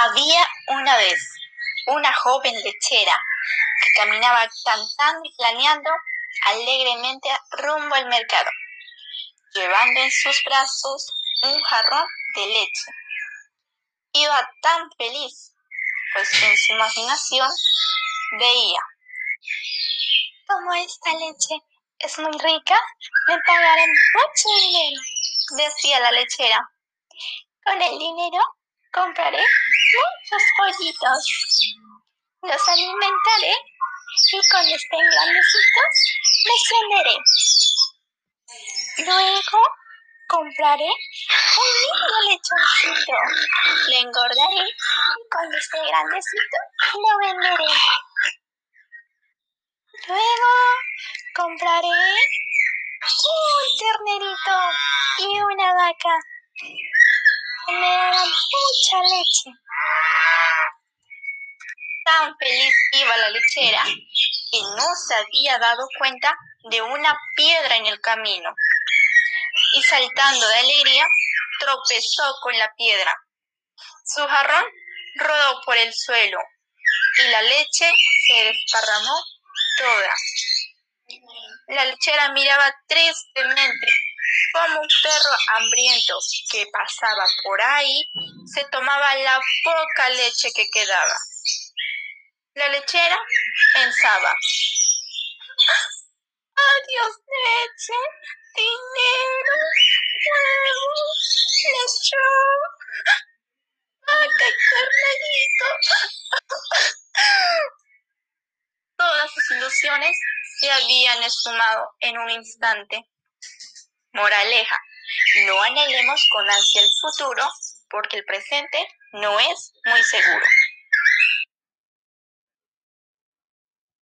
Había una vez una joven lechera que caminaba cantando y planeando alegremente rumbo al mercado, llevando en sus brazos un jarrón de leche. Iba tan feliz, pues en su imaginación veía, como esta leche es muy rica, me pagarán mucho dinero, decía la lechera. Con el dinero compraré muchos pollitos, los alimentaré y cuando estén grandecitos les venderé. Luego compraré un lindo lechoncito, lo engordaré y cuando esté grandecito lo venderé. Luego compraré un ternerito y una vaca me daban mucha leche. Tan feliz iba la lechera que no se había dado cuenta de una piedra en el camino. Y saltando de alegría, tropezó con la piedra. Su jarrón rodó por el suelo y la leche se desparramó toda. La lechera miraba tristemente como un perro hambriento que pasaba por ahí, se tomaba la poca leche que quedaba. La lechera pensaba, adiós leche, dinero, huevos, lechón, vaca y Todas sus ilusiones se habían esfumado en un instante. Moraleja, no anhelemos con ansia el futuro porque el presente no es muy seguro.